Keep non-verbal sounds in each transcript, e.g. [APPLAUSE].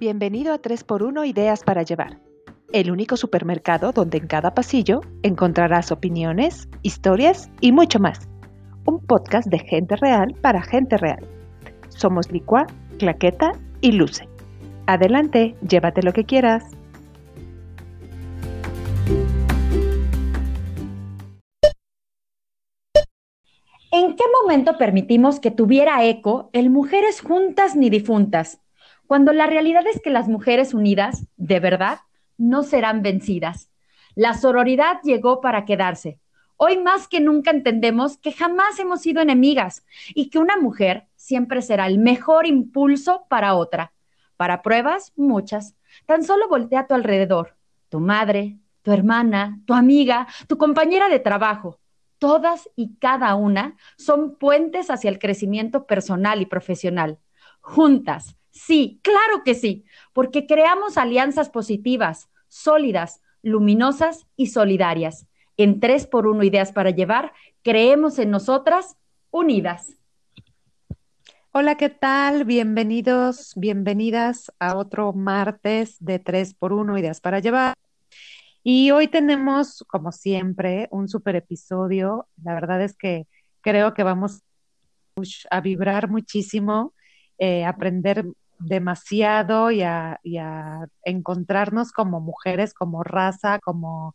Bienvenido a 3x1 Ideas para Llevar, el único supermercado donde en cada pasillo encontrarás opiniones, historias y mucho más. Un podcast de gente real para gente real. Somos Licua, Claqueta y Luce. Adelante, llévate lo que quieras. ¿En qué momento permitimos que tuviera eco el mujeres juntas ni difuntas? Cuando la realidad es que las mujeres unidas, de verdad, no serán vencidas. La sororidad llegó para quedarse. Hoy más que nunca entendemos que jamás hemos sido enemigas y que una mujer siempre será el mejor impulso para otra. Para pruebas, muchas. Tan solo voltea a tu alrededor. Tu madre, tu hermana, tu amiga, tu compañera de trabajo. Todas y cada una son puentes hacia el crecimiento personal y profesional. Juntas, Sí, claro que sí, porque creamos alianzas positivas, sólidas, luminosas y solidarias. En 3 por 1 Ideas para Llevar, creemos en nosotras unidas. Hola, ¿qué tal? Bienvenidos, bienvenidas a otro martes de 3 por 1 Ideas para Llevar. Y hoy tenemos, como siempre, un super episodio. La verdad es que creo que vamos a vibrar muchísimo, eh, aprender demasiado y a, encontrarnos como mujeres, como raza, como,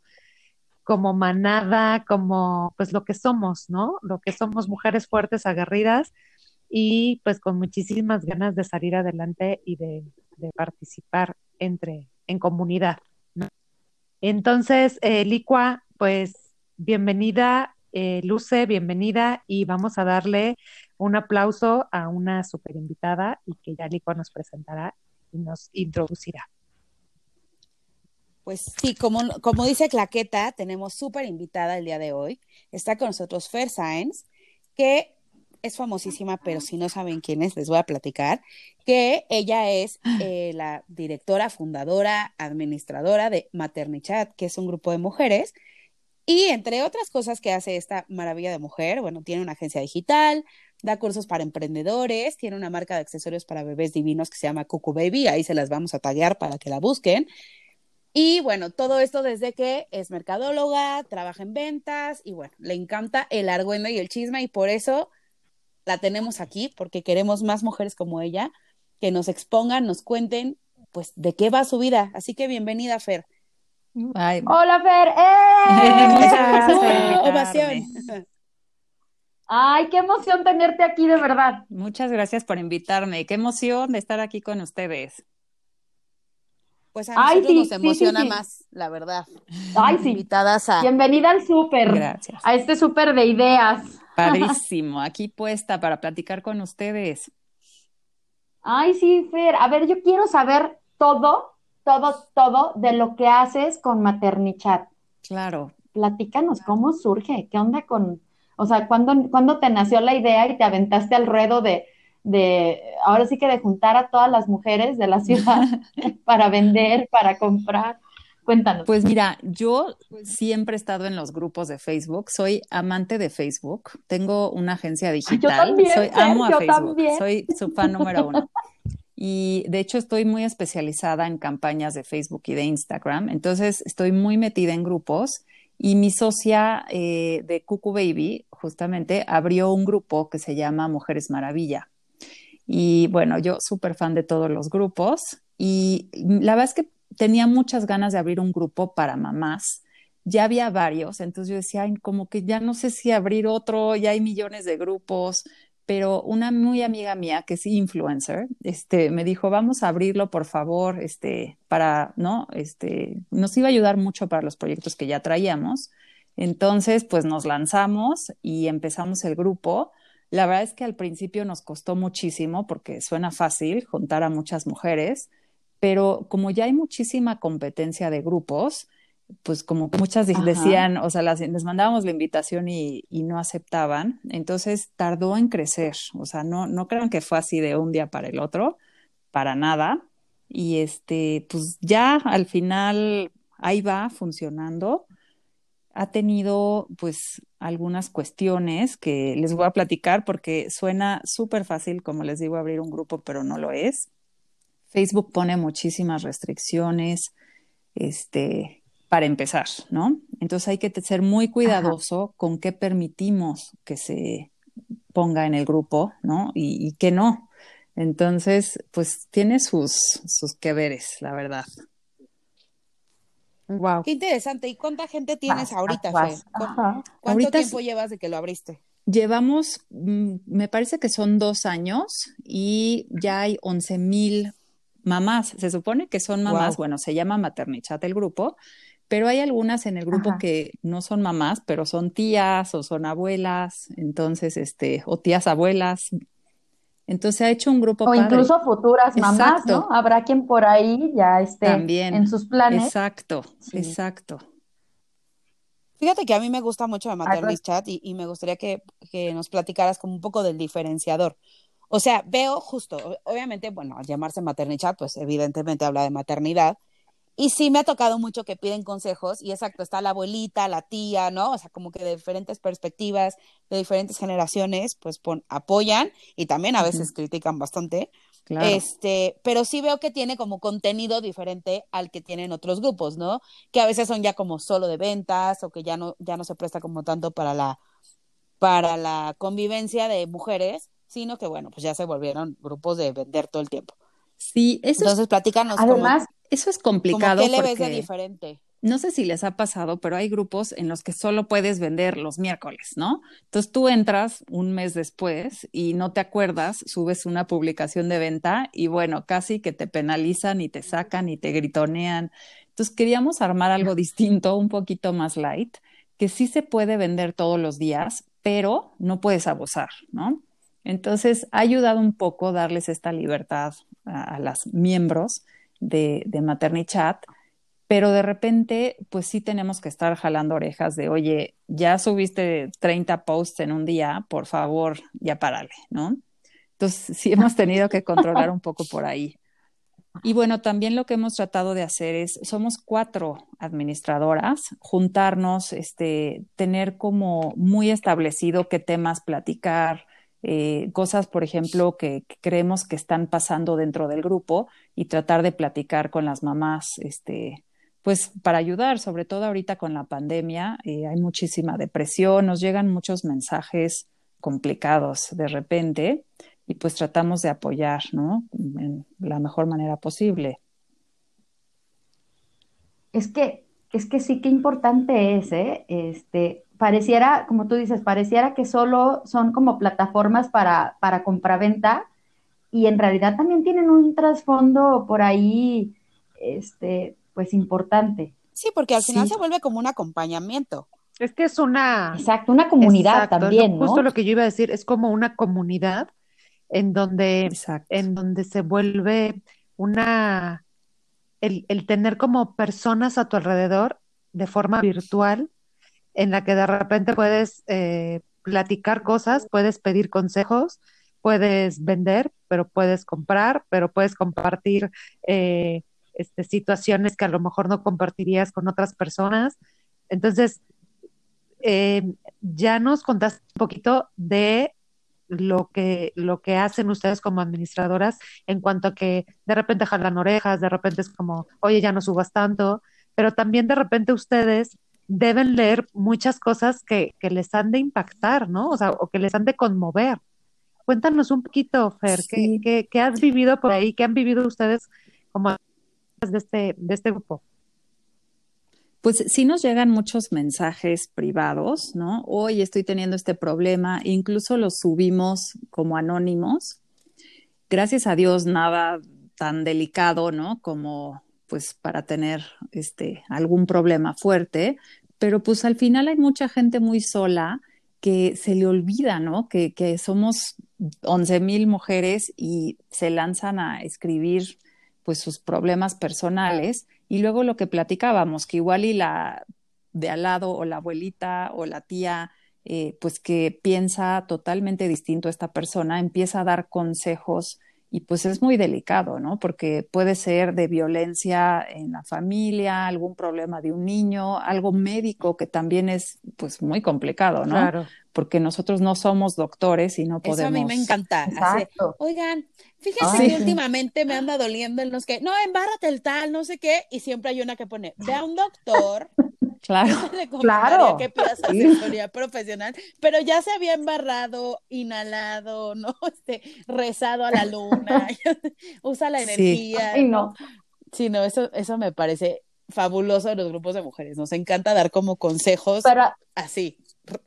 como manada, como pues lo que somos, ¿no? Lo que somos mujeres fuertes, aguerridas y pues con muchísimas ganas de salir adelante y de, participar entre, en comunidad. Entonces, eh, Licua, pues bienvenida, eh, Luce, bienvenida y vamos a darle un aplauso a una super invitada y que ya Lico nos presentará y nos introducirá. Pues sí, como, como dice Claqueta, tenemos súper invitada el día de hoy. Está con nosotros Fer Sáenz, que es famosísima, pero si no saben quién es, les voy a platicar, que ella es eh, la directora, fundadora, administradora de Maternichat, que es un grupo de mujeres. Y entre otras cosas que hace esta maravilla de mujer, bueno, tiene una agencia digital, da cursos para emprendedores, tiene una marca de accesorios para bebés divinos que se llama Cucu Baby, ahí se las vamos a taguear para que la busquen. Y bueno, todo esto desde que es mercadóloga, trabaja en ventas y bueno, le encanta el argüendo y el chisme y por eso la tenemos aquí, porque queremos más mujeres como ella que nos expongan, nos cuenten, pues, de qué va su vida. Así que bienvenida, Fer. Hola, Fer. ¡Eh! [LAUGHS] Muchas gracias Ay, qué emoción tenerte aquí, de verdad. Muchas gracias por invitarme. Qué emoción de estar aquí con ustedes. Pues a nosotros nos emociona más, la verdad. Ay, sí. Invitadas a... Bienvenida al súper. Gracias. A este súper de ideas. Padrísimo, aquí puesta para platicar con ustedes. Ay, sí, Fer. A ver, yo quiero saber todo, todo, todo de lo que haces con Maternichat. Claro. Platícanos cómo surge, qué onda con, o sea, ¿cuándo, te nació la idea y te aventaste al ruedo de, de, ahora sí que de juntar a todas las mujeres de la ciudad [LAUGHS] [LAUGHS] para vender, para comprar? Cuéntanos. Pues mira, yo siempre he estado en los grupos de Facebook, soy amante de Facebook, tengo una agencia digital, yo también, soy, amo a Facebook, soy su fan número uno. Y de hecho estoy muy especializada en campañas de Facebook y de Instagram, entonces estoy muy metida en grupos y mi socia eh, de Cucu Baby, justamente, abrió un grupo que se llama Mujeres Maravilla. Y bueno, yo súper fan de todos los grupos. Y la verdad es que tenía muchas ganas de abrir un grupo para mamás. Ya había varios, entonces yo decía, como que ya no sé si abrir otro, ya hay millones de grupos, pero una muy amiga mía que es influencer, este, me dijo, vamos a abrirlo, por favor, este, para, ¿no? Este, nos iba a ayudar mucho para los proyectos que ya traíamos. Entonces, pues nos lanzamos y empezamos el grupo. La verdad es que al principio nos costó muchísimo porque suena fácil juntar a muchas mujeres, pero como ya hay muchísima competencia de grupos, pues como muchas decían, o sea, les mandábamos la invitación y, no aceptaban, entonces tardó en crecer, o sea, no, no crean que fue así de un día para el otro, para nada, y este, pues ya al final ahí va funcionando. Ha tenido pues algunas cuestiones que les voy a platicar porque suena súper fácil, como les digo, abrir un grupo, pero no lo es. Facebook pone muchísimas restricciones, este, para empezar, ¿no? Entonces hay que ser muy cuidadoso con qué permitimos que se ponga en el grupo, ¿no? Y, y qué no. Entonces, pues tiene sus, sus que veres, la verdad. Wow. Qué interesante. ¿Y cuánta gente tienes ahorita, Fe? ¿Cuánto tiempo llevas de que lo abriste? Llevamos, mm, me parece que son dos años y ya hay once mil mamás. Se supone que son mamás, bueno, se llama Maternichat el grupo, pero hay algunas en el grupo que no son mamás, pero son tías o son abuelas, entonces, este, o tías abuelas. Entonces ha hecho un grupo. O incluso futuras mamás, ¿no? Habrá quien por ahí ya esté en sus planes. Exacto, exacto. Fíjate que a mí me gusta mucho de Maternity Chat y, y, me gustaría que, que, nos platicaras como un poco del diferenciador. O sea, veo justo, obviamente, bueno, al llamarse Maternity Chat, pues evidentemente habla de maternidad, y sí me ha tocado mucho que piden consejos y exacto, está la abuelita, la tía, ¿no? O sea, como que de diferentes perspectivas, de diferentes generaciones, pues apoyan y también a veces critican bastante. Claro. Este, pero sí veo que tiene como contenido diferente al que tienen otros grupos, ¿no? Que a veces son ya como solo de ventas o que ya no, ya no se presta como tanto para la, para la convivencia de mujeres, sino que bueno, pues ya se volvieron grupos de vender todo el tiempo. Sí, eso Entonces, platícanos. Además, eso es complicado. ¿Qué le ves de diferente? No sé si les ha pasado, pero hay grupos en los que solo puedes vender los miércoles, ¿no? Entonces tú entras un mes después y no te acuerdas, subes una publicación de venta y bueno, casi que te penalizan y te sacan y te gritonean. Entonces queríamos armar algo distinto, un poquito más light, que sí se puede vender todos los días, pero no puedes abusar, ¿no? Entonces ha ayudado un poco darles esta libertad a, a las miembros de, de Maternichat, pero de repente, pues sí tenemos que estar jalando orejas de, oye, ya subiste 30 posts en un día, por favor, ya párale, ¿no? Entonces, sí hemos tenido que controlar un poco por ahí. Y bueno, también lo que hemos tratado de hacer es, somos cuatro administradoras, juntarnos, este, tener como muy establecido qué temas platicar, eh, cosas, por ejemplo, que, creemos que están pasando dentro del grupo y tratar de platicar con las mamás, este, pues para ayudar, sobre todo ahorita con la pandemia, eh, hay muchísima depresión, nos llegan muchos mensajes complicados de repente y pues tratamos de apoyar, ¿no? En la mejor manera posible. Es que, es que sí que importante es, ¿eh? Este, pareciera, como tú dices, pareciera que solo son como plataformas para, para compraventa y en realidad también tienen un trasfondo por ahí, este, pues importante. Sí, porque al final se vuelve como un acompañamiento. Es que es una... Exacto, una comunidad también, ¿no? Justo lo que yo iba a decir, es como una comunidad en donde, en donde se vuelve una... El, el tener como personas a tu alrededor de forma virtual en la que de repente puedes eh, platicar cosas, puedes pedir consejos, puedes vender, pero puedes comprar, pero puedes compartir eh, este, situaciones que a lo mejor no compartirías con otras personas. Entonces, eh, ya nos contaste un poquito de lo que, lo que hacen ustedes como administradoras en cuanto a que de repente jalan orejas, de repente es como, oye, ya no subas tanto, pero también de repente ustedes deben leer muchas cosas que, que, les han de impactar, ¿no? O sea, o que les han de conmover. Cuéntanos un poquito, Fer, ¿qué, qué, has vivido por ahí? ¿Qué han vivido ustedes como de este, de este grupo? Pues sí nos llegan muchos mensajes privados, ¿no? Hoy estoy teniendo este problema, incluso los subimos como anónimos. Gracias a Dios, nada tan delicado, ¿no? Como pues para tener este, algún problema fuerte, pero pues al final hay mucha gente muy sola que se le olvida, ¿no? Que, que somos 11 mil mujeres y se lanzan a escribir pues sus problemas personales y luego lo que platicábamos, que igual y la de al lado o la abuelita o la tía, eh, pues que piensa totalmente distinto a esta persona, empieza a dar consejos y pues es muy delicado, ¿no? Porque puede ser de violencia en la familia, algún problema de un niño, algo médico que también es pues muy complicado, ¿no? Claro. Porque nosotros no somos doctores y no podemos. Eso a mí me encanta. Oigan, fíjense que últimamente me anda doliendo el no sé qué. No, embárrate el tal, no sé qué, y siempre hay una que pone, ve a un doctor. Claro, [LAUGHS] claro. que pidas asesoría profesional, pero ya se había embarrado, inhalado, ¿no? [LAUGHS] Este, rezado a la luna, [LAUGHS] usa la energía. Sí, no. Sí, no, eso, eso me parece fabuloso de los grupos de mujeres. Nos encanta dar como consejos así.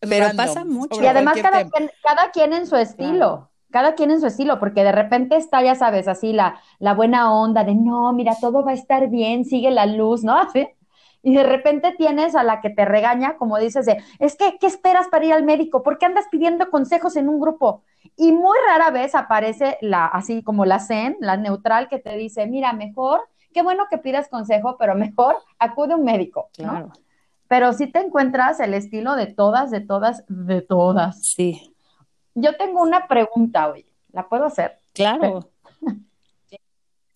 Pero pasa mucho. Y además cada quien, cada quien, en su estilo. Cada quien en su estilo, porque de repente está, ya sabes, así la, la buena onda de no, mira, todo va a estar bien, sigue la luz, ¿no? Así y de repente tienes a la que te regaña, como dices, de, es que, ¿qué esperas para ir al médico? ¿Por qué andas pidiendo consejos en un grupo? Y muy rara vez aparece la, así como la zen, la neutral, que te dice, mira, mejor, qué bueno que pidas consejo, pero mejor acude a un médico, ¿no? Pero si te encuentras el estilo de todas, de todas, de todas. Sí. Yo tengo una pregunta hoy, ¿la puedo hacer? Claro.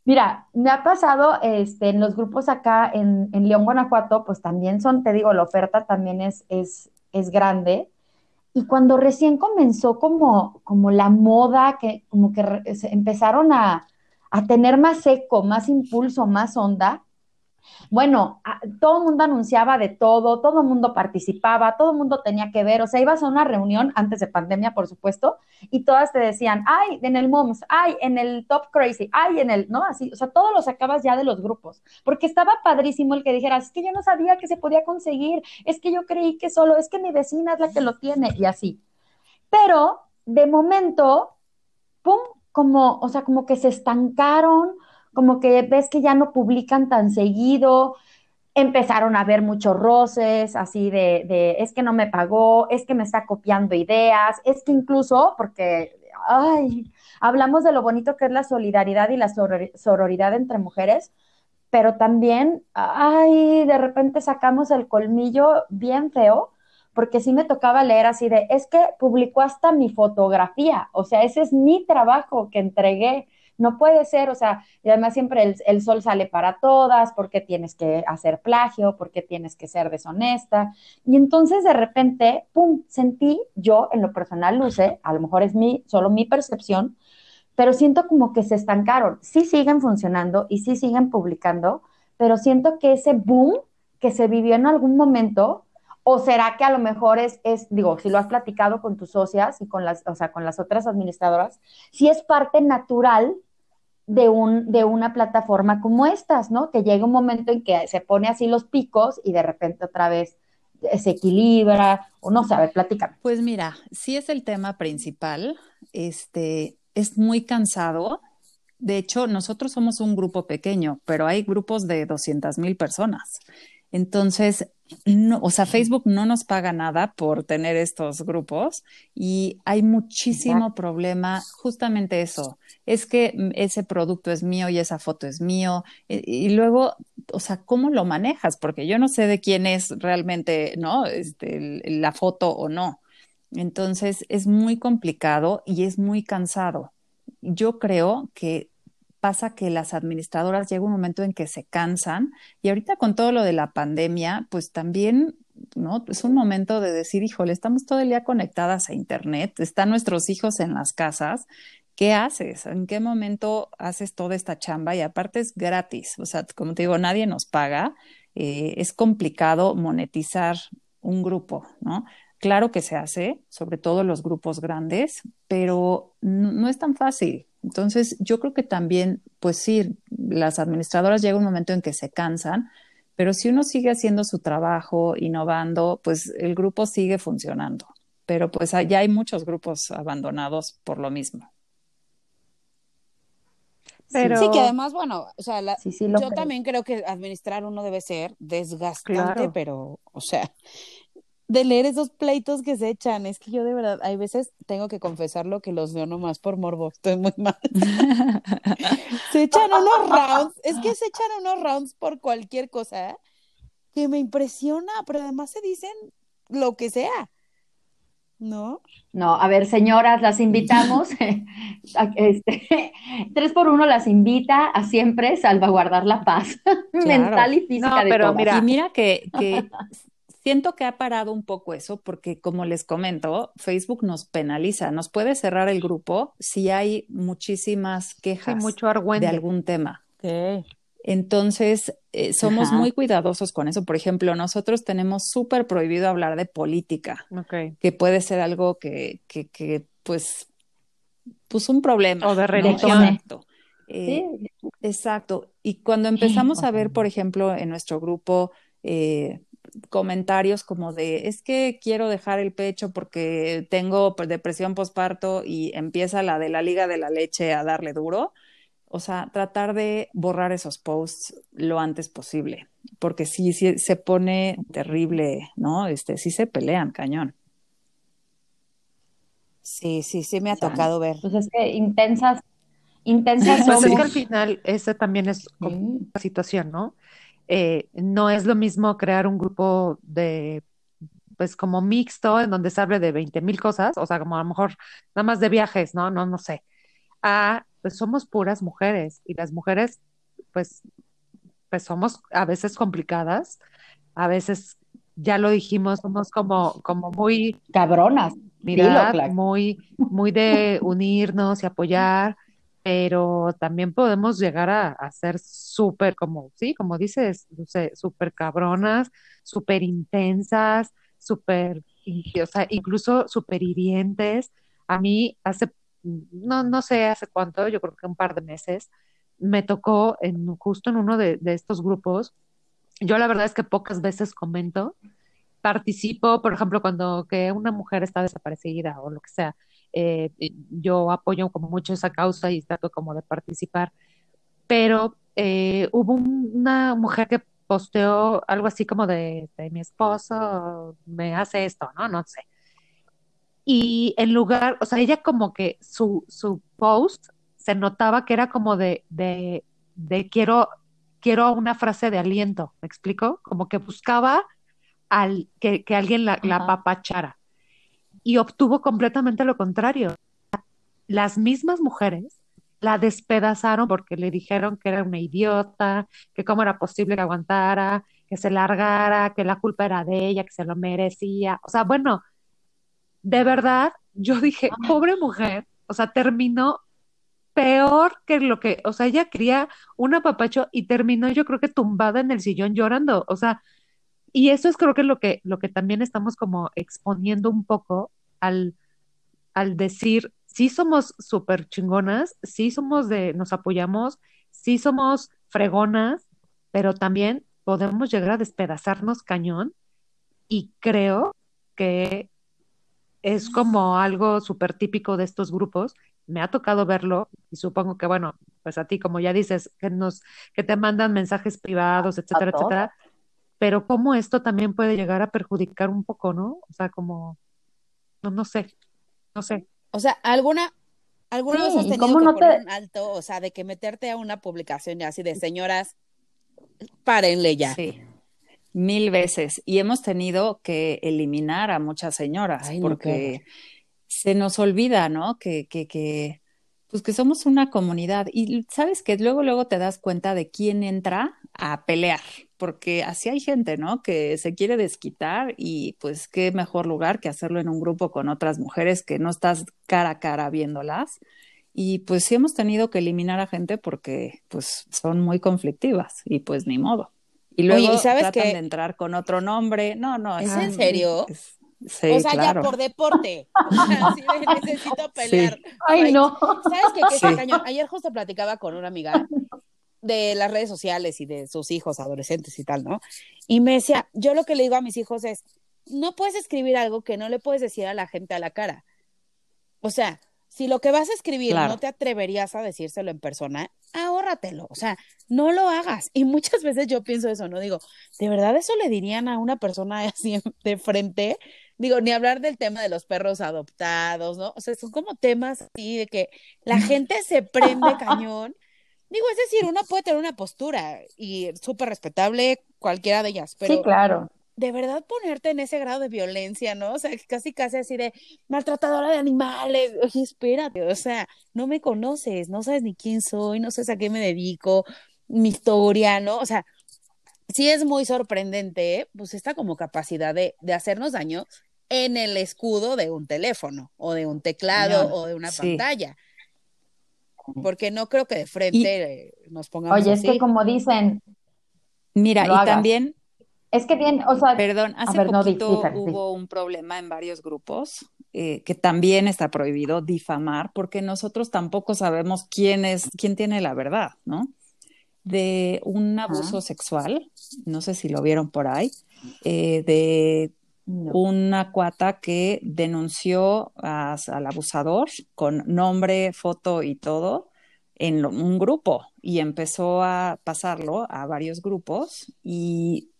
Mira, me ha pasado este, en los grupos acá en, en, León, Guanajuato, pues también son, te digo, la oferta también es, es, es grande. Y cuando recién comenzó como, como la moda, que como que empezaron a, a tener más eco, más impulso, más onda, bueno, todo el mundo anunciaba de todo, todo el mundo participaba, todo el mundo tenía que ver, o sea, ibas a una reunión antes de pandemia, por supuesto, y todas te decían, ay, en el MOMS, ay, en el Top Crazy, ay, en el, ¿no? Así, o sea, todos lo sacabas ya de los grupos, porque estaba padrísimo el que dijeras, es que yo no sabía que se podía conseguir, es que yo creí que solo, es que mi vecina es la que lo tiene, y así. Pero, de momento, pum, como, o sea, como que se estancaron, como que ves que ya no publican tan seguido, empezaron a haber muchos roces, así de, de, es que no me pagó, es que me está copiando ideas, es que incluso, porque, ay, hablamos de lo bonito que es la solidaridad y la sororidad entre mujeres, pero también, ay, de repente sacamos el colmillo bien feo, porque sí me tocaba leer así de, es que publicó hasta mi fotografía, o sea, ese es mi trabajo que entregué no puede ser, o sea, y además siempre el, sol sale para todas, porque tienes que hacer plagio, porque tienes que ser deshonesta. Y entonces de repente, pum, sentí yo en lo personal, Luce, a lo mejor es mi, solo mi percepción, pero siento como que se estancaron. Sí siguen funcionando y sí siguen publicando, pero siento que ese boom que se vivió en algún momento, o será que a lo mejor es, es, digo, si lo has platicado con tus socias y con las, o sea, con las otras administradoras, si es parte natural de, un, de una plataforma como estas, ¿no? Que llega un momento en que se pone así los picos y de repente otra vez se equilibra, o no ver, platícame. Pues mira, sí es el tema principal, este, es muy cansado. De hecho, nosotros somos un grupo pequeño, pero hay grupos de 200 mil personas. Entonces, no, o sea, Facebook no nos paga nada por tener estos grupos y hay muchísimo problema, justamente eso, es que ese producto es mío y esa foto es mío y, luego, o sea, ¿cómo lo manejas? Porque yo no sé de quién es realmente, ¿no? Este, la foto o no. Entonces, es muy complicado y es muy cansado. Yo creo que pasa que las administradoras llega un momento en que se cansan y ahorita con todo lo de la pandemia, pues también, ¿no? Es un momento de decir, híjole, estamos todo el día conectadas a Internet, están nuestros hijos en las casas. ¿Qué haces? ¿En qué momento haces toda esta chamba? Y aparte es gratis, o sea, como te digo, nadie nos paga. Eh, es complicado monetizar un grupo, ¿no? Claro que se hace, sobre todo los grupos grandes, pero no es tan fácil. Entonces, yo creo que también, pues sí, las administradoras llega un momento en que se cansan, pero si uno sigue haciendo su trabajo, innovando, pues el grupo sigue funcionando. Pero pues ya hay muchos grupos abandonados por lo mismo. Pero... Sí, que además, bueno, o sea, yo también creo que administrar uno debe ser desgastante, pero, o sea, de leer esos pleitos que se echan. Es que yo de verdad, hay veces tengo que confesarlo que los veo nomás por morbo. Estoy muy mal. [LAUGHS] se echan unos rounds. Es que se echan unos rounds por cualquier cosa que me impresiona, pero además se dicen lo que sea. ¿No? No, a ver, señoras, las invitamos. [LAUGHS] este, [LAUGHS] Tres por uno las invita a siempre salvaguardar la paz mental y física de pero Mira, y mira que, que siento que ha parado un poco eso porque, como les comento, Facebook nos penaliza, nos puede cerrar el grupo si hay muchísimas quejas mucho de algún tema. Entonces, eh, somos muy cuidadosos con eso. Por ejemplo, nosotros tenemos súper prohibido hablar de política, que puede ser algo que, que, que, pues, pues un problema. O de religión. Exacto. Eh, exacto. Y cuando empezamos a ver, por ejemplo, en nuestro grupo, eh, comentarios como de es que quiero dejar el pecho porque tengo depresión postparto y empieza la de la liga de la leche a darle duro. O sea, tratar de borrar esos posts lo antes posible, porque sí, sí se pone terrible, ¿no? Este, sí se pelean, cañón. Sí, sí, sí me ha tocado ver. Pues es que intensas, intensas [LAUGHS] pues es que al final ese también es una situación, ¿no? Eh, no es lo mismo crear un grupo de, pues como mixto, en donde se hable de 20 mil cosas, o sea, como a lo mejor nada más de viajes, ¿no? No, no sé. A, pues somos puras mujeres y las mujeres, pues, pues somos a veces complicadas, a veces, ya lo dijimos, somos como, como muy cabronas, mira, muy, muy de unirnos y apoyar pero también podemos llegar a, ser súper, como, sí, como dices, súper cabronas, súper intensas, súper, o incluso súper hirientes. A mí hace, no, no sé hace cuánto, yo creo que un par de meses, me tocó en, justo en uno de, de estos grupos. Yo la verdad es que pocas veces comento, participo, por ejemplo, cuando que una mujer está desaparecida o lo que sea, eh, yo apoyo como mucho esa causa y trato como de participar, pero eh, hubo una mujer que posteó algo así como de, mi esposo me hace esto, ¿no? No sé. Y en lugar, o sea, ella como que su, su post se notaba que era como de, de, de quiero, quiero una frase de aliento, ¿me explico? Como que buscaba al, que, que alguien la, la papachara y obtuvo completamente lo contrario. Las mismas mujeres la despedazaron porque le dijeron que era una idiota, que cómo era posible que aguantara, que se largara, que la culpa era de ella, que se lo merecía. O sea, bueno, de verdad, yo dije, pobre mujer, o sea, terminó peor que lo que, o sea, ella quería un apapacho y terminó yo creo que tumbada en el sillón llorando, o sea, y eso es creo que lo que, lo que también estamos como exponiendo un poco al, al decir, sí somos súper chingonas, sí somos de, nos apoyamos, sí somos fregonas, pero también podemos llegar a despedazarnos cañón y creo que es como algo súper típico de estos grupos. Me ha tocado verlo y supongo que, bueno, pues a ti, como ya dices, que nos, que te mandan mensajes privados, etcétera, etcétera, pero cómo esto también puede llegar a perjudicar un poco, ¿no? O sea, como, no, no sé, no sé. O sea, alguna, alguna vez has tenido que no poner un alto, o sea, de que meterte a una publicación y así de señoras, párenle ya. Sí, mil veces. Y hemos tenido que eliminar a muchas señoras porque se nos olvida, ¿no? Que, que, que, pues que somos una comunidad. Y sabes que luego, luego te das cuenta de quién entra a pelear, porque así hay gente, ¿no? Que se quiere desquitar y pues qué mejor lugar que hacerlo en un grupo con otras mujeres que no estás cara a cara viéndolas. Y pues sí hemos tenido que eliminar a gente porque pues son muy conflictivas y pues ni modo. Y luego ¿sabes tratan de entrar con otro nombre. No, no. ¿Es en serio? sí, o sea, ya por deporte. [LAUGHS] [LAUGHS] O sea, sí, necesito pelear. Ay, no. ¿Sabes qué? qué? Ayer justo platicaba con una amiga de las redes sociales y de sus hijos adolescentes y tal, ¿no? Y me decía, yo lo que le digo a mis hijos es, no puedes escribir algo que no le puedes decir a la gente a la cara. O sea, si lo que vas a escribir no te atreverías a decírselo en persona, ahórratelo, o sea, no lo hagas. Y muchas veces yo pienso eso, ¿no? Digo, ¿de verdad eso le dirían a una persona [LAUGHS] así de frente? Digo, ni hablar del tema de los perros adoptados, ¿no? O sea, son como temas así de que la [LAUGHS] gente se prende cañón Digo, es decir, uno puede tener una postura y súper respetable cualquiera de ellas, pero sí, claro. de verdad ponerte en ese grado de violencia, ¿no? O sea, casi casi así de maltratadora de animales. Oye, espérate, o sea, no me conoces, no sabes ni quién soy, no sabes a qué me dedico, mi historia, ¿no? O sea, sí es muy sorprendente, ¿eh? pues esta como capacidad de, de, hacernos daño en el escudo de un teléfono o de un teclado o de una pantalla. Porque no creo que de frente nos pongamos Oye, es que como dicen... Mira, y también... Es que bien, o sea... Perdón, hace poquito hubo un problema en varios grupos eh, que también está prohibido difamar porque nosotros tampoco sabemos quién es, quién tiene la verdad, ¿no? de un abuso sexual, no sé si lo vieron por ahí, eh, de una cuata que denunció al abusador con nombre, foto y todo en un grupo y empezó a pasarlo a varios grupos y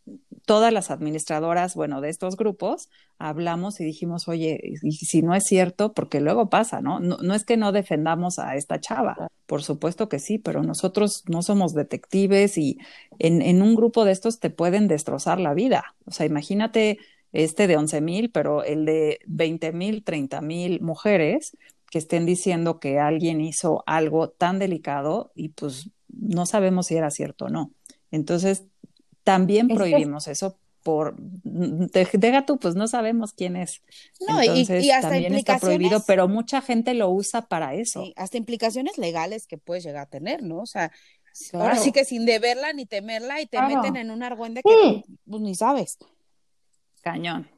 todas las administradoras, bueno, de estos grupos, hablamos y dijimos, oye, y si no es cierto, porque luego pasa, ¿no? ¿no? es que no defendamos a esta chava, por supuesto que sí, pero nosotros no somos detectives y en, en un grupo de estos te pueden destrozar la vida. O sea, imagínate este de 11 mil, pero el de 20 mil, 30 mil mujeres que estén diciendo que alguien hizo algo tan delicado y pues no sabemos si era cierto o no. Entonces, también prohibimos eso por de, tú, pues no sabemos quién es. No, Entonces, y, hasta también está prohibido, pero mucha gente lo usa para eso. Sí, hasta implicaciones legales que puedes llegar a tener, ¿no? O sea, ahora sí que sin deberla ni temerla y te meten en un argüende que pues, ni sabes. Cañón.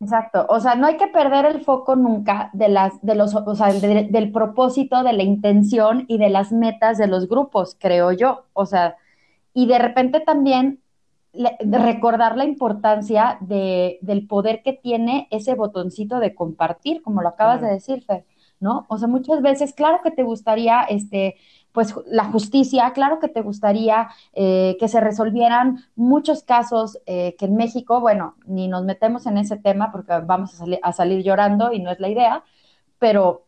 Exacto, o sea, no hay que perder el foco nunca de las, de los, o sea, del propósito, de la intención y de las metas de los grupos, creo yo. O sea, y de repente también recordar la importancia de, del poder que tiene ese botoncito de compartir, como lo acabas de decir, Fer, ¿no? O sea, muchas veces, claro que te gustaría, este, pues la justicia, claro que te gustaría eh, que se resolvieran muchos casos eh, que en México, bueno, ni nos metemos en ese tema porque vamos a, a salir llorando y no es la idea, pero,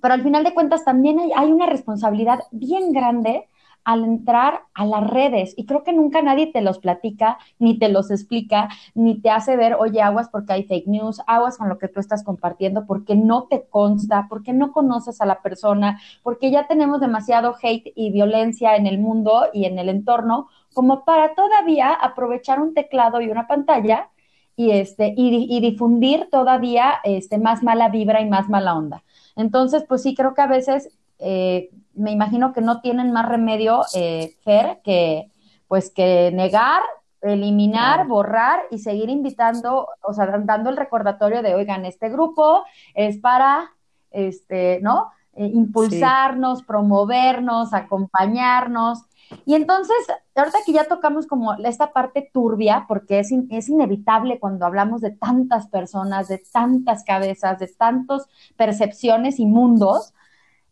pero al final de cuentas también hay una responsabilidad bien grande al entrar a las redes. Y creo que nunca nadie te los platica, ni te los explica, ni te hace ver, oye, aguas porque hay fake news, aguas con lo que tú estás compartiendo, porque no te consta, porque no conoces a la persona, porque ya tenemos demasiado hate y violencia en el mundo y en el entorno, como para todavía aprovechar un teclado y una pantalla y, este, y, difundir todavía este, más mala vibra y más mala onda. Entonces, pues sí, creo que a veces eh, me imagino que no tienen más remedio, eh, Fer, que pues que negar, eliminar, borrar y seguir invitando, o sea, dando el recordatorio de, oigan, este grupo es para, este, ¿no? Eh, impulsarnos, promovernos, acompañarnos. Y entonces, ahorita que ya tocamos como esta parte turbia, porque es, es inevitable cuando hablamos de tantas personas, de tantas cabezas, de tantas percepciones y mundos,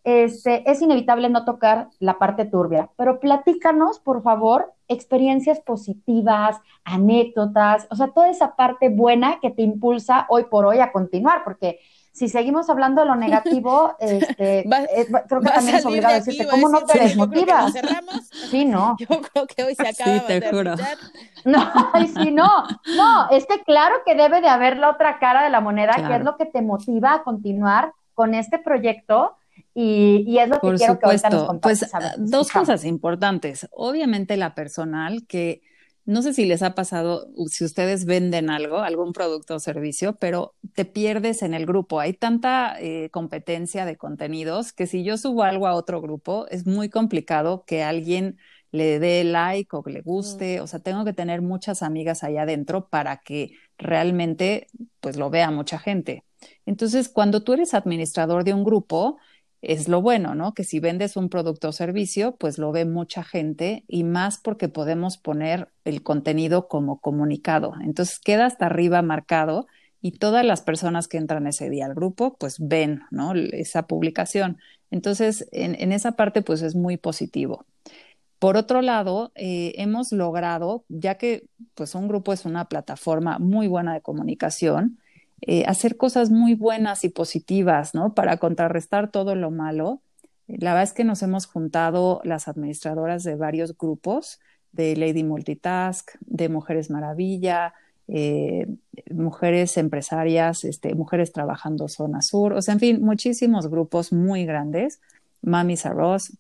este, es inevitable no tocar la parte turbia, pero platícanos, por favor, experiencias positivas, anécdotas, o sea, toda esa parte buena que te impulsa hoy por hoy a continuar, porque si seguimos hablando de lo [LAUGHS] negativo, este, [LAUGHS] eh, creo que también es obligado decirte, ¿cómo no te desmotivas? [LAUGHS] Sí, no. Yo creo que hoy se acaba sí, te de juro. No, sí, no, no, es que claro que debe de haber la otra cara de la moneda, que es lo que te motiva a continuar con este proyecto, y, es lo que quiero que ahorita nos Pues dos cosas importantes. Obviamente la personal, que no sé si les ha pasado, si ustedes venden algo, algún producto o servicio, pero te pierdes en el grupo. Hay tanta eh, competencia de contenidos que si yo subo algo a otro grupo, es muy complicado que alguien le dé like o que le guste. O sea, tengo que tener muchas amigas allá adentro para que realmente pues lo vea mucha gente. Entonces, cuando tú eres administrador de un grupo, es lo bueno, ¿no? Que si vendes un producto o servicio, pues lo ve mucha gente y más porque podemos poner el contenido como comunicado. Entonces queda hasta arriba marcado y todas las personas que entran ese día al grupo, pues ven, ¿no? Esa publicación. Entonces, en, esa parte, pues es muy positivo. Por otro lado, eh, hemos logrado, ya que pues un grupo es una plataforma muy buena de comunicación, eh, hacer cosas muy buenas y positivas, ¿no? Para contrarrestar todo lo malo. La verdad es que nos hemos juntado las administradoras de varios grupos de Lady Multitask, de Mujeres Maravilla, eh, mujeres empresarias, este, mujeres trabajando zona sur, o sea, en fin, muchísimos grupos muy grandes, Mamis Arroz.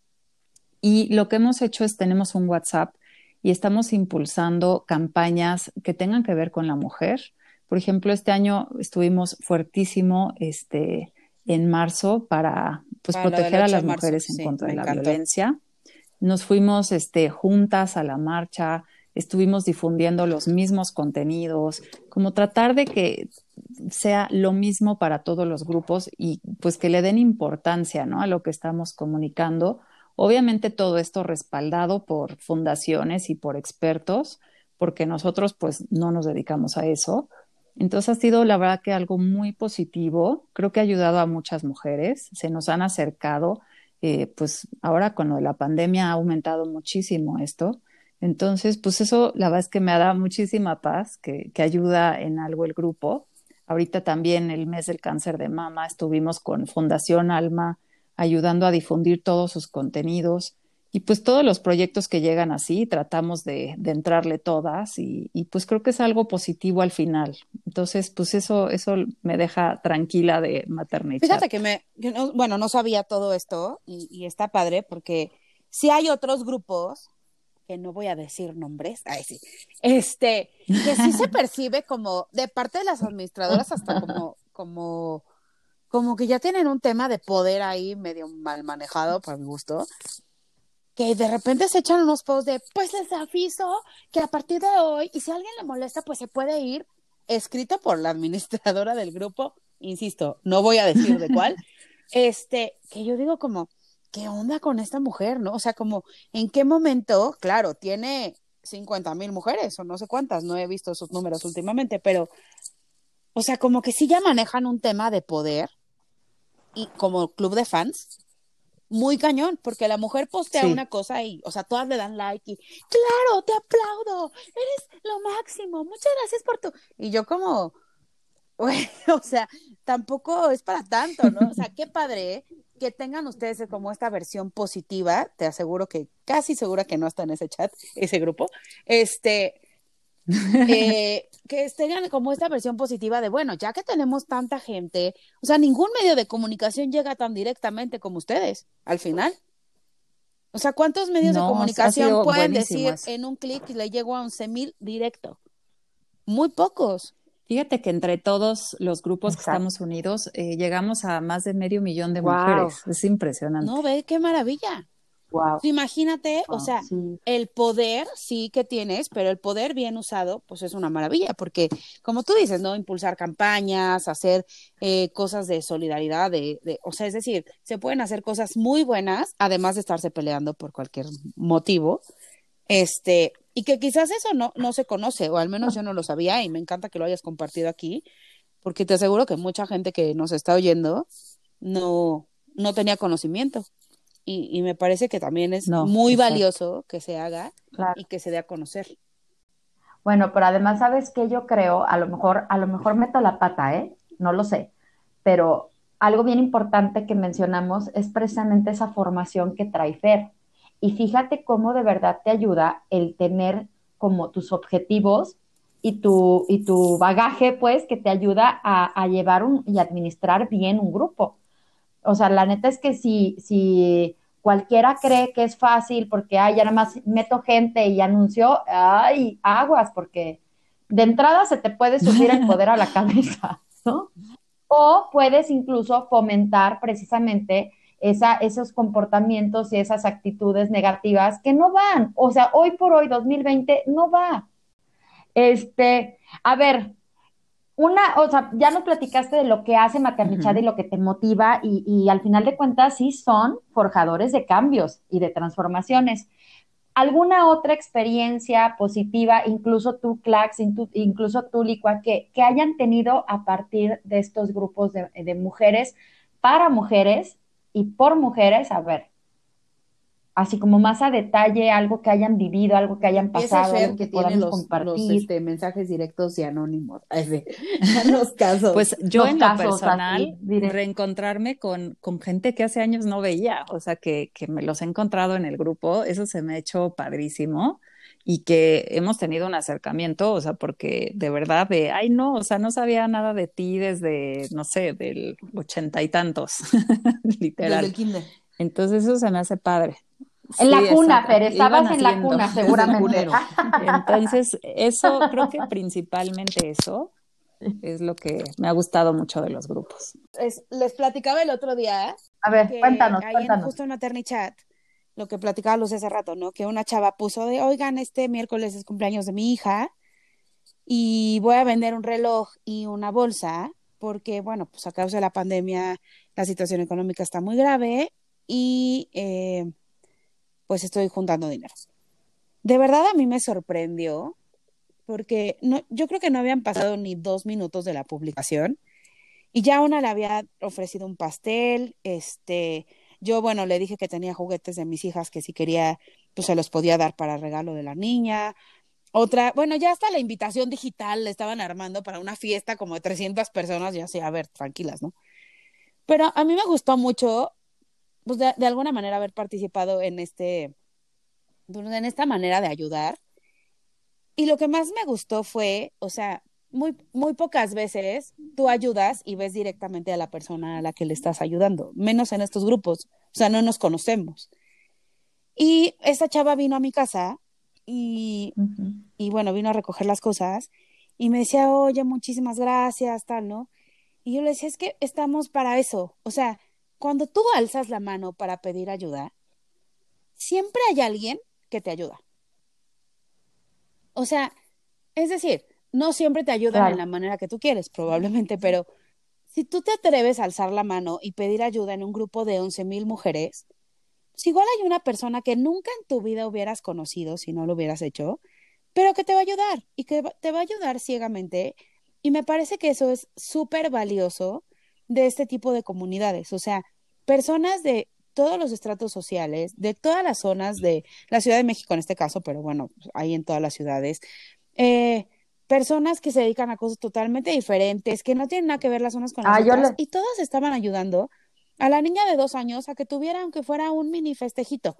Y lo que hemos hecho es, tenemos un WhatsApp y estamos impulsando campañas que tengan que ver con la mujer. Por ejemplo, este año estuvimos fuertísimo este, en marzo para pues, proteger a las mujeres en contra de la violencia. Nos fuimos este, juntas a la marcha, estuvimos difundiendo los mismos contenidos, como tratar de que sea lo mismo para todos los grupos y pues que le den importancia ¿no? a lo que estamos comunicando. Obviamente todo esto respaldado por fundaciones y por expertos, porque nosotros pues no nos dedicamos a eso. Entonces ha sido la verdad que algo muy positivo, creo que ha ayudado a muchas mujeres, se nos han acercado, eh, pues ahora con lo de la pandemia ha aumentado muchísimo esto. Entonces, pues eso la verdad es que me ha dado muchísima paz, que, que ayuda en algo el grupo. Ahorita también el mes del cáncer de mama estuvimos con Fundación Alma ayudando a difundir todos sus contenidos y pues todos los proyectos que llegan así tratamos de, de entrarle todas y, y, pues creo que es algo positivo al final. Entonces pues eso, eso me deja tranquila de maternidad. Fíjate que me, bueno, no sabía todo esto y, y está padre porque si hay otros grupos que no voy a decir nombres, ay sí, este, que sí se [LAUGHS] percibe como de parte de las administradoras hasta como, como, como que ya tienen un tema de poder ahí medio mal manejado para mi gusto, que de repente se echan unos posts de, pues les aviso que a partir de hoy, y si alguien le molesta, pues se puede ir, escrito por la administradora del grupo, insisto, no voy a decir de cuál, [LAUGHS] este, que yo digo como, ¿qué onda con esta mujer, no? O sea, como, ¿en qué momento? Claro, tiene 50 mil mujeres o no sé cuántas, no he visto esos números últimamente, pero, o sea, como que sí ya manejan un tema de poder y como club de fans, muy cañón, porque la mujer postea sí. una cosa y, o sea, todas le dan like y, claro, te aplaudo, eres lo máximo, muchas gracias por tu... Y yo como, [LAUGHS] bueno, o sea, tampoco es para tanto, ¿no? O sea, qué padre ¿eh? que tengan ustedes como esta versión positiva, te aseguro que casi segura que no está en ese chat, ese grupo, este, eh, que tengan como esta versión positiva de, bueno, ya que tenemos tanta gente, o sea, ningún medio de comunicación llega tan directamente como ustedes, al final. O sea, ¿cuántos medios no, de comunicación pueden decir en un clic le llego a 11 mil directo? Muy pocos. Fíjate que entre todos los grupos Exacto. que estamos unidos eh, llegamos a más de medio millón de wow. mujeres. Es impresionante. No, ve qué maravilla. Wow. Imagínate, wow, o sea, sí. el poder sí que tienes, pero el poder bien usado, pues es una maravilla, porque como tú dices, ¿no? Impulsar campañas, hacer eh, cosas de solidaridad, de, de, o sea, es decir, se pueden hacer cosas muy buenas, además de estarse peleando por cualquier motivo. Este, y que quizás eso no, no se conoce, o al menos yo no lo sabía, y me encanta que lo hayas compartido aquí, porque te aseguro que mucha gente que nos está oyendo no, no tenía conocimiento. Y, y me parece que también es no, muy exacto. valioso que se haga claro. y que se dé a conocer. Bueno, pero además, ¿sabes qué? Yo creo, a lo mejor, a lo mejor meto la pata, ¿eh? No lo sé, pero algo bien importante que mencionamos es precisamente esa formación que trae Fer y fíjate cómo de verdad te ayuda el tener como tus objetivos y tu, y tu bagaje, pues, que te ayuda a, a llevar un, y administrar bien un grupo. O sea, la neta es que si, si cualquiera cree que es fácil porque, ay, ya nada más meto gente y anuncio, ay, aguas, porque de entrada se te puede subir el poder a la [LAUGHS] cabeza, ¿no? O puedes incluso fomentar precisamente esa, esos comportamientos y esas actitudes negativas que no van. O sea, hoy por hoy, 2020, no va. Este, a ver, una, o sea, ya nos platicaste de lo que hace Maternichad uh -huh. y lo que te motiva, y, y, al final de cuentas sí son forjadores de cambios y de transformaciones. ¿Alguna otra experiencia positiva, incluso tú, Clax, incluso tú, Licua, que, que hayan tenido a partir de estos grupos de, de mujeres para mujeres y por mujeres, a ver, así como más a detalle, algo que hayan vivido, algo que hayan pasado, algo que, que tiene los, compartir. Los, este, mensajes directos y anónimos, [LAUGHS] ese, [LAUGHS] los casos. Pues yo los en lo personal, reencontrarme con, con, gente que hace años no veía, o sea, que, que me los he encontrado en el grupo, eso se me ha hecho padrísimo. y que hemos tenido un acercamiento, o sea, porque de verdad de, ay no, o sea, no sabía nada de ti desde, no sé, del ochenta y tantos, [LAUGHS] literal. Desde Entonces eso se me hace padre. En la cuna, Fer, estabas en la cuna, [LAUGHS] seguramente. [LAUGHS] Entonces, eso, creo que principalmente eso es lo que me ha gustado mucho de los grupos. les platicaba el otro día. A ver, cuéntanos, ahí cuéntanos. En justo en Chat, lo que platicaba Luz hace rato, ¿no? Que una chava puso de, oigan, este miércoles es cumpleaños de mi hija y voy a vender un reloj y una bolsa porque, bueno, pues a causa de la pandemia la situación económica está muy grave y eh, pues estoy juntando dinero. De verdad a mí me sorprendió porque no, yo creo que no habían pasado ni dos minutos de la publicación y ya una le había ofrecido un pastel, este, yo, bueno, le dije que tenía juguetes de mis hijas que si quería, pues se los podía dar para regalo de la niña. Otra, bueno, ya hasta la invitación digital le estaban armando para una fiesta como de 300 personas, ya sé, a ver, tranquilas, ¿no? Pero a mí me gustó mucho, pues de, de alguna manera haber participado en este, pues, en esta manera de ayudar. Y lo que más me gustó fue, o sea, muy, muy pocas veces tú ayudas y ves directamente a la persona a la que le estás ayudando, menos en estos grupos, o sea, no nos conocemos. Y esta chava vino a mi casa y, y bueno, vino a recoger las cosas y me decía, oye, muchísimas gracias, tal, ¿no? Y yo le decía, es que estamos para eso, o sea, cuando tú alzas la mano para pedir ayuda, siempre hay alguien que te ayuda. O sea, es decir, no siempre te ayudan Claro. en la manera que tú quieres, probablemente, pero si tú te atreves a alzar la mano y pedir ayuda en un grupo de 11 mil mujeres, pues igual hay una persona que nunca en tu vida hubieras conocido si no lo hubieras hecho, pero que te va a ayudar y que te va a ayudar ciegamente. Y me parece que eso es súper valioso de este tipo de comunidades, o sea, personas de todos los estratos sociales, de todas las zonas de la Ciudad de México en este caso, pero bueno, hay en todas las ciudades, eh, personas que se dedican a cosas totalmente diferentes, que no tienen nada que ver las unas con las Ah, otras, le- y todas estaban ayudando a la niña de dos años a que tuviera, aunque fuera un mini festejito.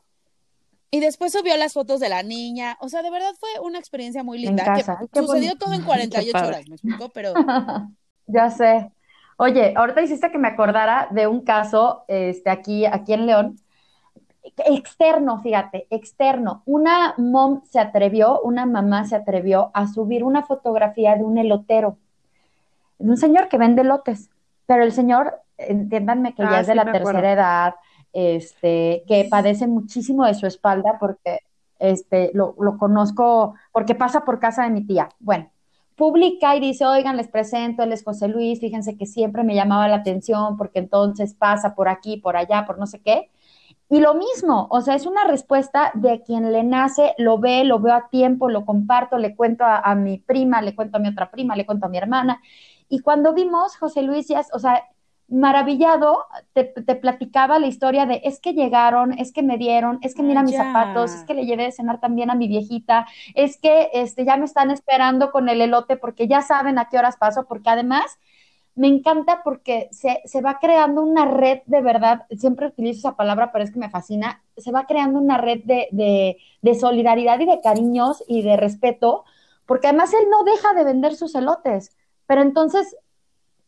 Y después subió las fotos de la niña. O sea, de verdad fue una experiencia muy En linda. casa. Que Ay, qué sucedió bonito. todo en [LAUGHS] Qué 48 padre. horas, me explico, pero [LAUGHS] Ya sé. Oye, ahorita hiciste que me acordara de un caso, este, aquí, aquí en León, externo, fíjate, externo. Una mom se atrevió, una mamá se atrevió a subir una fotografía de un elotero, de un señor que vende elotes, pero el señor, entiéndanme que ya Ah, es de la acuerdo. tercera edad, este, que padece muchísimo de su espalda porque este, lo, lo conozco, porque pasa por casa de mi tía. Bueno, publica y dice, oigan, les presento, él es José Luis, fíjense que siempre me llamaba la atención porque entonces pasa por aquí, por allá, por no sé qué. Y lo mismo, o sea, es una respuesta de quien le nace, lo ve, lo veo a tiempo, lo comparto, le cuento a, mi prima, le cuento a mi otra prima, le cuento a mi hermana. Y cuando vimos, José Luis ya, o sea, maravillado, te, te platicaba la historia de es que llegaron, es que me dieron, es que mira Ah, mis zapatos, es que le llevé de cenar también a mi viejita, es que este, ya me están esperando con el elote porque ya saben a qué horas paso, porque además me encanta porque se, se va creando una red de verdad, siempre utilizo esa palabra, pero es que me fascina, se va creando una red de, de, de solidaridad y de cariños y de respeto, porque además él no deja de vender sus elotes, pero entonces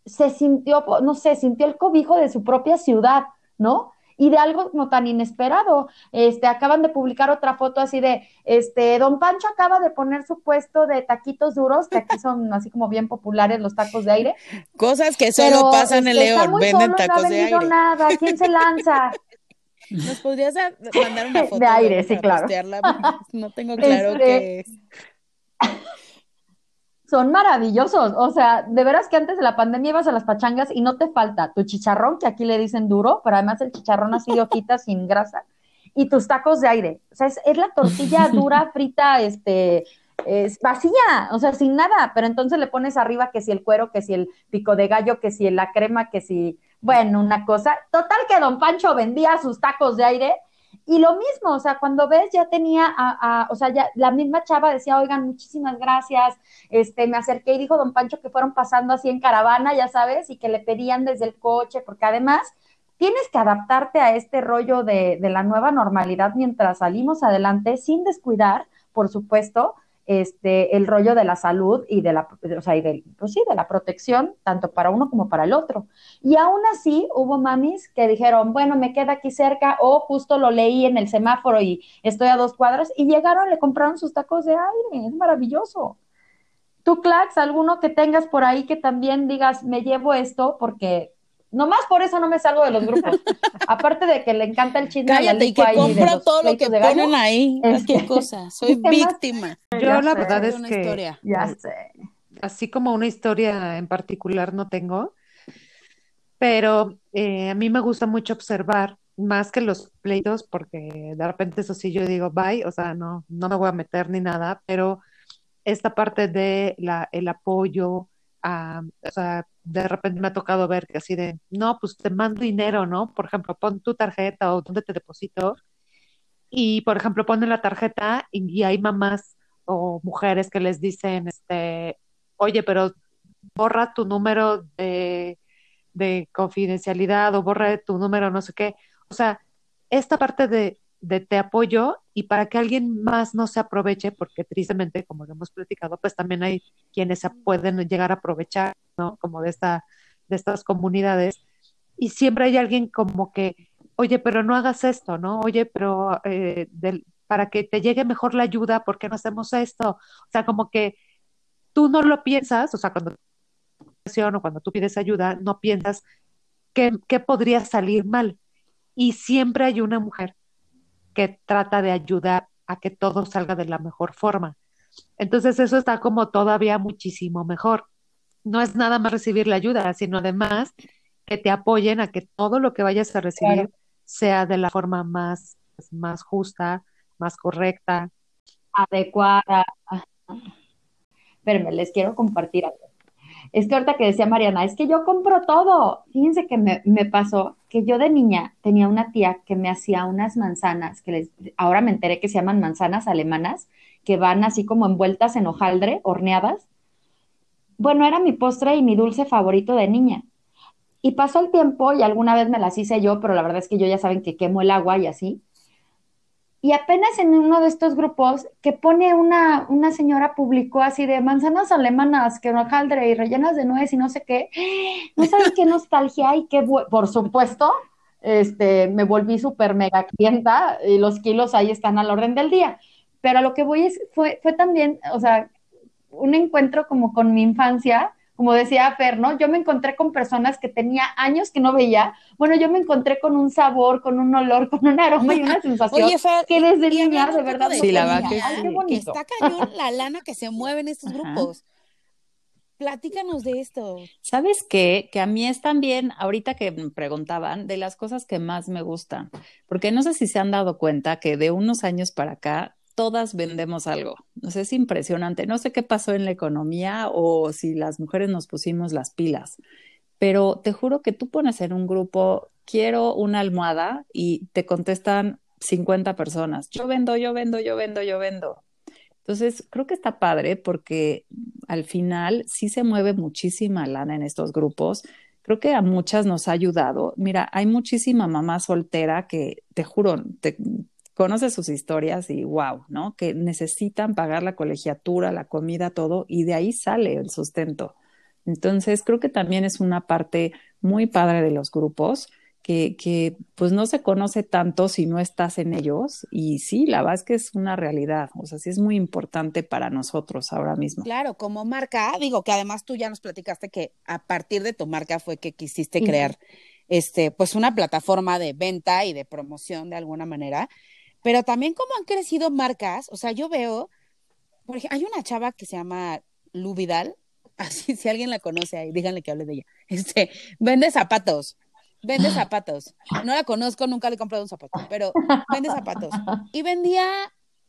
se sintió, no sé, sintió el cobijo de su propia ciudad, ¿no? Y de algo no tan inesperado. Este, acaban de publicar otra foto así de, este, Don Pancho acaba de poner su puesto de taquitos duros, que aquí son así como bien populares los tacos de aire. cosas que solo Pero, pasan en este, León, venden solo y no tacos ha de aire. nada. ¿Quién se lanza? ¿Nos podrías dar- mandar una De foto aire, luego sí, claro. postearla? No tengo claro Este, qué es. Son maravillosos. O sea, de veras que antes de la pandemia ibas a las pachangas y no te falta tu chicharrón, que aquí le dicen duro, pero además el chicharrón así de hojitas [LAUGHS] sin grasa, y tus tacos de aire. O sea, es, es la tortilla [LAUGHS] dura, frita, este, es vacía, o sea, sin nada, pero entonces le pones arriba que si el cuero, que si el pico de gallo, que si la crema, que si, bueno, una cosa. Total que don Pancho vendía sus tacos de aire y lo mismo, o sea, cuando ves ya tenía a, a, o sea, ya la misma chava decía, oigan, muchísimas gracias, este, me acerqué y dijo don Pancho que fueron pasando así en caravana, ya sabes, y que le pedían desde el coche, porque además tienes que adaptarte a este rollo de, de la nueva normalidad mientras salimos adelante sin descuidar, por supuesto, este, el rollo de la salud y de la, o sea, y de, pues sí, de la protección, tanto para uno como para el otro. Y aún así hubo mamis que dijeron, bueno, me queda aquí cerca, o justo lo leí en el semáforo y estoy a dos cuadras, y llegaron, le compraron sus tacos de aire, es maravilloso. Tú, Clax, alguno que tengas por ahí que también digas, me llevo esto porque Nomás por eso no me salgo de los grupos. [LAUGHS] Aparte de que le encanta el chisme. Cállate, y que compro todo lo que ponen ahí. Es qué cosa. Soy víctima. Yo la verdad es que ya sé. así como una historia en particular no tengo, pero eh, a mí me gusta mucho observar más que los pleitos, porque de repente eso sí yo digo, bye, o sea, no, no me voy a meter ni nada, pero esta parte de la, el apoyo, a, o sea, de repente me ha tocado ver que así de, no, pues te mando dinero, ¿no? Por ejemplo, pon tu tarjeta o dónde te deposito. Y, por ejemplo, ponen la tarjeta y, hay mamás o mujeres que les dicen, este, oye, pero borra tu número de, de confidencialidad o borra tu número, no sé qué. O sea, esta parte de, de te apoyo y para que alguien más no se aproveche, porque tristemente, como hemos platicado, pues también hay quienes pueden llegar a aprovechar, ¿no? Como de, esta, de estas comunidades. Y siempre hay alguien como que, oye, pero no hagas esto, ¿no? Oye, pero eh, para que te llegue mejor la ayuda, ¿por qué no hacemos esto? O sea, como que tú no lo piensas, o sea, cuando tú pides ayuda, no piensas qué, qué podría salir mal. Y siempre hay una mujer que trata de ayudar a que todo salga de la mejor forma. Entonces eso está como todavía muchísimo mejor. No es nada más recibir la ayuda, sino además que te apoyen a que todo lo que vayas a recibir sea de la forma más, más justa, más correcta. Adecuada. Espérenme, les quiero compartir algo. Es que ahorita que decía Mariana, es que yo compro todo. Fíjense que me, me, pasó que yo de niña tenía una tía que me hacía unas manzanas, que les, ahora me enteré que se llaman manzanas alemanas, que van así como envueltas en hojaldre, horneadas. Bueno, era mi postre y mi dulce favorito de niña. Y pasó el tiempo y alguna vez me las hice yo, pero la verdad es que yo ya saben que quemo el agua y así. Y apenas en uno de estos grupos que pone una, una señora publicó así de manzanas alemanas que hojaldre y rellenas de nuez y no sé qué. No saben qué nostalgia y qué, por supuesto, este, me volví súper mega clienta y los kilos ahí están al orden del día. Pero a lo que voy es, fue, fue también, o sea, un encuentro como con mi infancia, como decía Fer, ¿no? Yo me encontré con personas que tenía años que no veía. Bueno, yo me encontré con un sabor, con un olor, [LAUGHS] con un aroma y una sensación Oye, Fer, que desde niña de verdad sí, la que, que está cañón [LAUGHS] la lana que se mueve en estos grupos. Platícanos de esto. ¿Sabes qué? Que a mí es también, ahorita que me preguntaban, de las cosas que más me gustan, porque no sé si se han dado cuenta que de unos años para acá todas vendemos algo. No sé, es impresionante. No sé qué pasó en la economía o si las mujeres nos pusimos las pilas, pero te juro que tú pones en un grupo, quiero una almohada y te contestan 50 personas. Yo vendo, yo vendo, yo vendo, yo vendo. Entonces, creo que está padre porque al final sí se mueve muchísima lana en estos grupos. Creo que a muchas nos ha ayudado. Mira, hay muchísima mamá soltera que, te juro, te, conoce sus historias y wow, ¿no? Que necesitan pagar la colegiatura, la comida, todo, y de ahí sale el sustento. Entonces, creo que también es una parte muy padre de los grupos, que, que pues no se conoce tanto si no estás en ellos, y sí, la verdad es que es una realidad, o sea, sí es muy importante para nosotros ahora mismo. Claro, como marca, digo que además tú ya nos platicaste que a partir de tu marca fue que quisiste crear, este, pues una plataforma de venta y de promoción de alguna manera pero también como han crecido marcas, o sea, yo veo, por ejemplo, hay una chava que se llama Lu Vidal, [LAUGHS] así si alguien la conoce ahí, díganle que hable de ella. Este, vende zapatos, vende zapatos. No la conozco, nunca le he comprado un zapato, pero vende zapatos. Y vendía,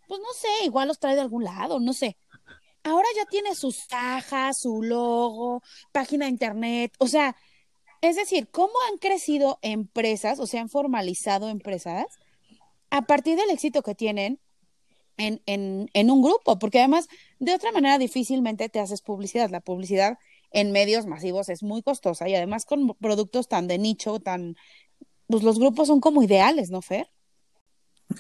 pues no sé, igual los trae de algún lado, no sé. Ahora ya tiene sus cajas, su logo, página de internet, o sea, es decir, cómo han crecido empresas, o sea, han formalizado empresas a partir del éxito que tienen en, en, en, un grupo, porque además de otra manera difícilmente te haces publicidad. La publicidad en medios masivos es muy costosa y además con productos tan de nicho, tan, pues los grupos son como ideales, ¿no, Fer?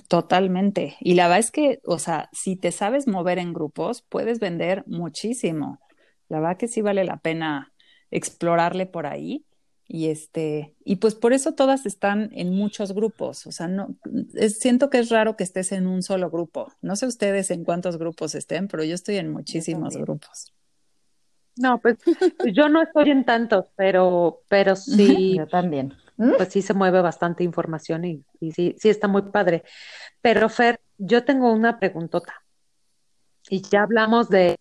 Totalmente. Y la verdad es que, o sea, si te sabes mover en grupos, puedes vender muchísimo. La verdad que sí vale la pena explorarle por ahí. Y este, y pues por eso todas están en muchos grupos. O sea, no, siento que es raro que estés en un solo grupo. No sé ustedes en cuántos grupos estén, pero yo estoy en muchísimos grupos. No, pues, pues yo no estoy en tantos, pero, pero sí. [LAUGHS] Yo también. Pues sí se mueve bastante información y, y sí, sí está muy padre. Pero Fer, yo tengo una preguntota. Y ya hablamos de,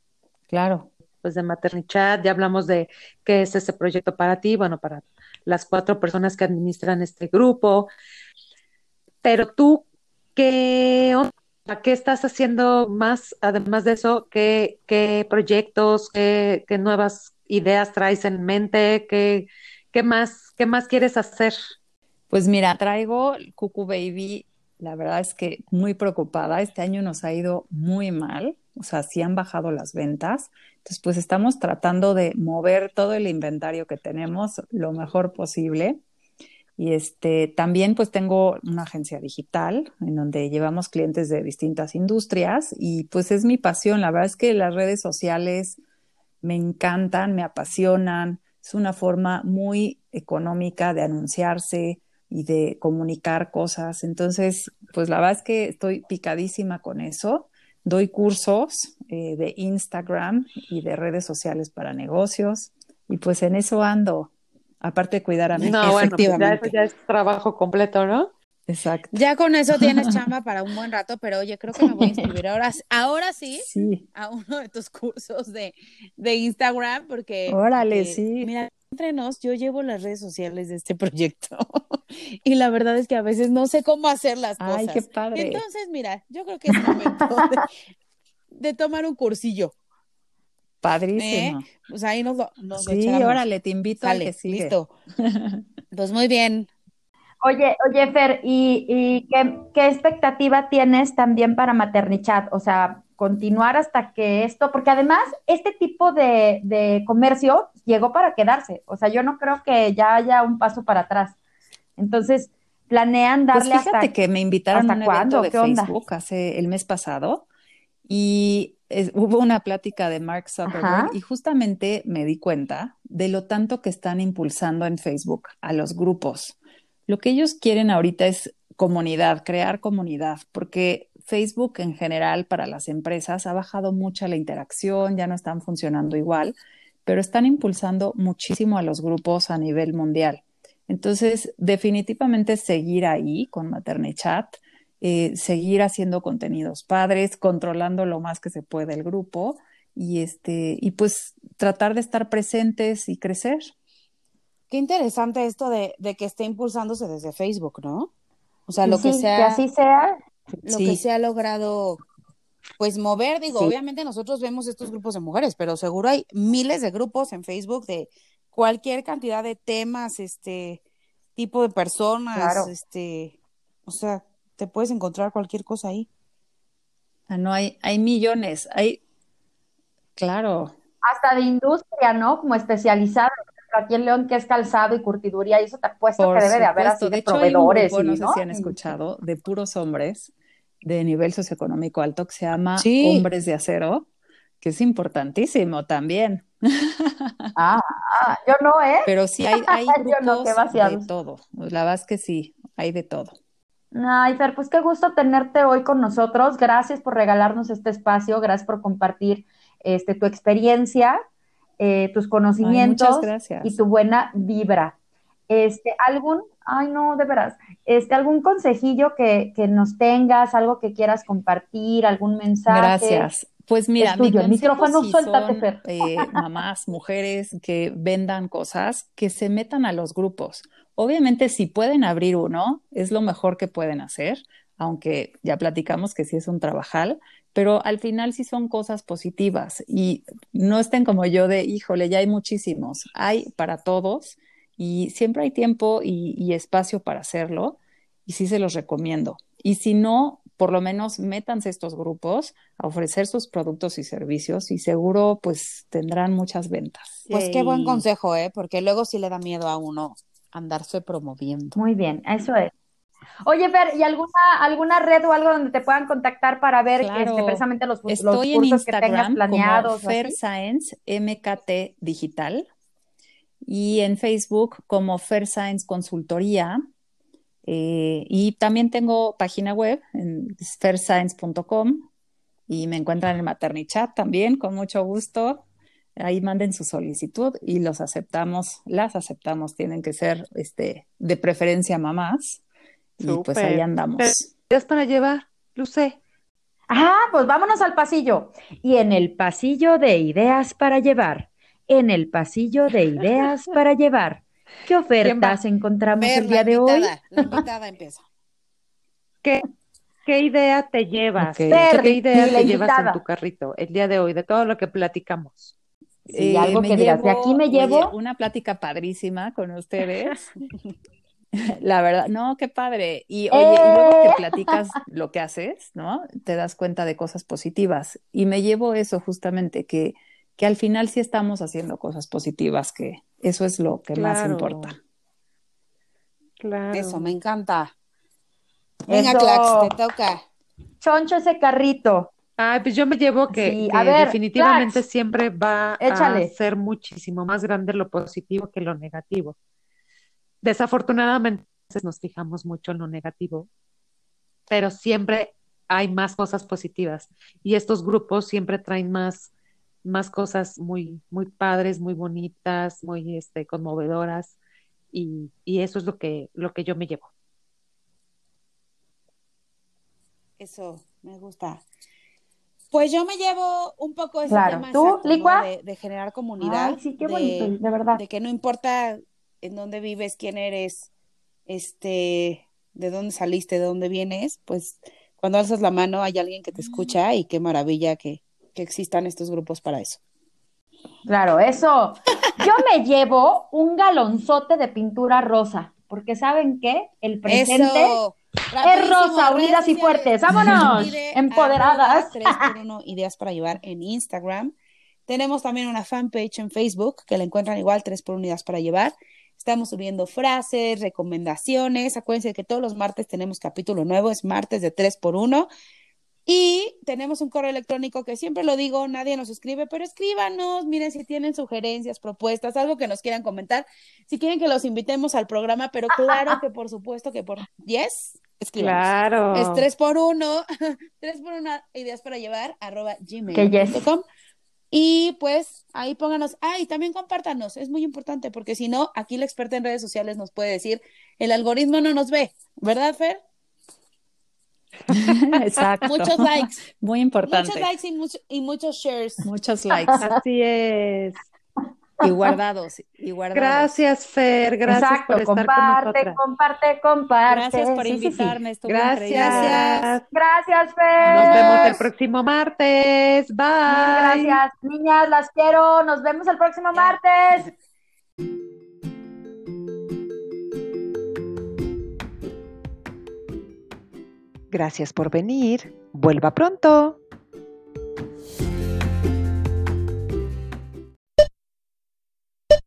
claro, pues de Maternidad, ya hablamos de qué es ese proyecto para ti, bueno, para las cuatro personas que administran este grupo. Pero tú, ¿qué, qué estás haciendo más, además de eso? ¿Qué, qué proyectos, qué, qué nuevas ideas traes en mente? ¿Qué, qué, más, ¿Qué más quieres hacer? Pues mira, traigo Cucu Baby, la verdad es que muy preocupada. Este año nos ha ido muy mal, o sea, sí han bajado las ventas. Entonces, pues estamos tratando de mover todo el inventario que tenemos lo mejor posible. Y este, también pues tengo una agencia digital en donde llevamos clientes de distintas industrias y pues es mi pasión. La verdad es que las redes sociales me encantan, me apasionan. Es una forma muy económica de anunciarse y de comunicar cosas. Entonces, pues la verdad es que estoy picadísima con eso. Doy cursos eh, de Instagram y de redes sociales para negocios y pues en eso ando aparte de cuidar a mí. No, bueno, pues ya, eso ya es trabajo completo, ¿no? Exacto. Ya con eso tienes [LAUGHS] chamba para un buen rato, pero oye, creo que me voy a inscribir [LAUGHS] ahora, ahora sí, sí. a uno de tus cursos de, de Instagram, porque... Órale, sí. Mira, entre nos, yo llevo las redes sociales de este proyecto [LAUGHS] y la verdad es que a veces no sé cómo hacer las cosas. Ay, qué padre. Entonces, mira, yo creo que es momento de tomar un cursillo. Padrísimo. ¿Eh? Pues ahí nos lo, nos sí, órale, te invito a que sigue. Listo. pues muy bien. Oye, oye, Fer, ¿y, y qué, qué, expectativa tienes también para Maternichat? O sea, continuar hasta que esto, porque además este tipo de, de, comercio llegó para quedarse. O sea, yo no creo que ya haya un paso para atrás. Entonces, planean darle pues fíjate hasta, que me invitaron a un evento de Facebook hace el mes pasado y hubo una plática de Mark Zuckerberg Ajá. y justamente me di cuenta de lo tanto que están impulsando en Facebook a los grupos. Lo que ellos quieren ahorita es comunidad, crear comunidad, porque Facebook en general para las empresas ha bajado mucha la interacción, ya no están funcionando igual, pero están impulsando muchísimo a los grupos a nivel mundial. Entonces, definitivamente seguir ahí con Maternechat, eh, seguir haciendo contenidos padres, controlando lo más que se puede el grupo y este y pues tratar de estar presentes y crecer. Qué interesante esto de, de que esté impulsándose desde Facebook, ¿no? O sea, lo sí, que sea, que así sea, lo Sí. que se ha logrado, pues mover, digo, Sí. obviamente nosotros vemos estos grupos de mujeres, pero seguro hay miles de grupos en Facebook de cualquier cantidad de temas, este, tipo de personas, Claro. este, o sea, te puedes encontrar cualquier cosa ahí. Ah, no hay, hay millones, hay, claro, hasta de industria, ¿no? Como especializado. Aquí en León, que es calzado y curtiduría, y eso te apuesto por que debe de haber así de, de hecho, hay un proveedores. grupo, y, no sé si han escuchado, de puros hombres de nivel socioeconómico alto que se llama Sí. Hombres de Acero, que es importantísimo también. Ah, [LAUGHS] ah, yo no, ¿eh? Pero sí hay, [LAUGHS] hay no, de todo. La verdad es que sí, hay de todo. Ay, Fer, pues qué gusto tenerte hoy con nosotros. Gracias por regalarnos este espacio, gracias por compartir este, tu experiencia, eh, tus conocimientos y tu buena vibra. Este, algún, ay no, de veras, este, algún consejillo que, que nos tengas, algo que quieras compartir, algún mensaje. Gracias. Pues mira, Es mi tuyo, el micrófono, suéltate, son, Fer. eh, mamás, mujeres que vendan cosas, que se metan a los grupos. Obviamente, si pueden abrir uno, es lo mejor que pueden hacer, aunque ya platicamos que sí es un trabajal, pero al final sí son cosas positivas y no estén como yo de, híjole, ya hay muchísimos, hay para todos y siempre hay tiempo y, y espacio para hacerlo y sí se los recomiendo. Y si no, por lo menos métanse estos grupos a ofrecer sus productos y servicios y seguro pues tendrán muchas ventas. Pues qué buen consejo, ¿eh? Porque luego sí le da miedo a uno andarse promoviendo. Muy bien, eso es. Oye, Fer, ¿y alguna, alguna red o algo donde te puedan contactar para ver este, precisamente los, Estoy los cursos que tengas planeados? Como Fer Science MKT Digital y en Facebook como Fair Science Consultoría. Eh, y también tengo página web en fairscience.com y me encuentran en Maternichat también, con mucho gusto. Ahí manden su solicitud y los aceptamos, las aceptamos, tienen que ser este, de preferencia mamás. Y pues ahí andamos. ¿Ideas para llevar, Luce? Ah, pues vámonos al pasillo. Y en el pasillo de ideas para llevar en el pasillo de ideas [LAUGHS] para llevar. ¿Qué ofertas encontramos el día de hoy? La [LAUGHS] invitada empieza. ¿Qué, ¿Qué idea te llevas? ¿Qué idea te llevas en tu carrito el día de hoy, de todo lo que platicamos? Sí, algo eh, que digas, de aquí me llevo. una plática padrísima con ustedes. [LAUGHS] [LAUGHS] La verdad, no, qué padre. Y oye, y luego que eh. platicas [LAUGHS] lo que haces, ¿no? Te das cuenta de cosas positivas. Y me llevo eso justamente, que que al final sí estamos haciendo cosas positivas, que eso es lo que más importa. Claro. Eso, me encanta. Venga, Clax, te toca. Choncho ese carrito. Ay, pues yo me llevo que, definitivamente siempre va a ser muchísimo más grande lo positivo que lo negativo. Desafortunadamente nos fijamos mucho en lo negativo, pero siempre hay más cosas positivas y estos grupos siempre traen más más cosas muy, muy padres, muy bonitas, muy este, conmovedoras, y, eso es lo que, lo que yo me llevo. Eso, me gusta. Pues yo me llevo un poco ese tema de, generar comunidad. sí, qué bonito, de, verdad. De que no importa en dónde vives, quién eres, este, de dónde saliste, de dónde vienes, pues cuando alzas la mano hay alguien que te escucha y qué maravilla que, que existan estos grupos para eso. Claro, eso. [LAUGHS] Yo me llevo un galonzote de pintura rosa, porque ¿saben qué? El presente es rosa, unidas y fuertes. [LAUGHS] ¡Vámonos! Empoderadas. 3 por 1 ideas para llevar en Instagram. Tenemos también una fanpage en Facebook que la encuentran igual, 3 por unidades para llevar. Estamos subiendo frases, recomendaciones. Acuérdense que todos los martes tenemos capítulo nuevo, es martes de 3 por 1 y tenemos un correo electrónico que siempre lo digo, nadie nos escribe, pero escríbanos, miren si tienen sugerencias, propuestas, algo que nos quieran comentar, si quieren que los invitemos al programa, pero claro que por supuesto que por yes, escríbanos. Claro. Es tres por uno, [LAUGHS] tres por una ideas para llevar, arroba gmail.com. Y pues ahí pónganos, ay, y también compártanos, es muy importante, porque si no, aquí la experta en redes sociales nos puede decir, el algoritmo no nos ve, ¿verdad, Fer? [LAUGHS] [LAUGHS] Exacto. Muchos likes. Muy importante. Muchos likes y, muchos shares. Muchos likes. Así es. Y guardados, y guardados. Gracias, Fer. Gracias por estar comparte, con comparte, comparte. Gracias por invitarme. gracias. Gracias, Fer. Nos vemos el próximo martes. Bye. gracias, niñas. Las quiero. Nos vemos el próximo martes. Gracias por venir. Vuelva pronto.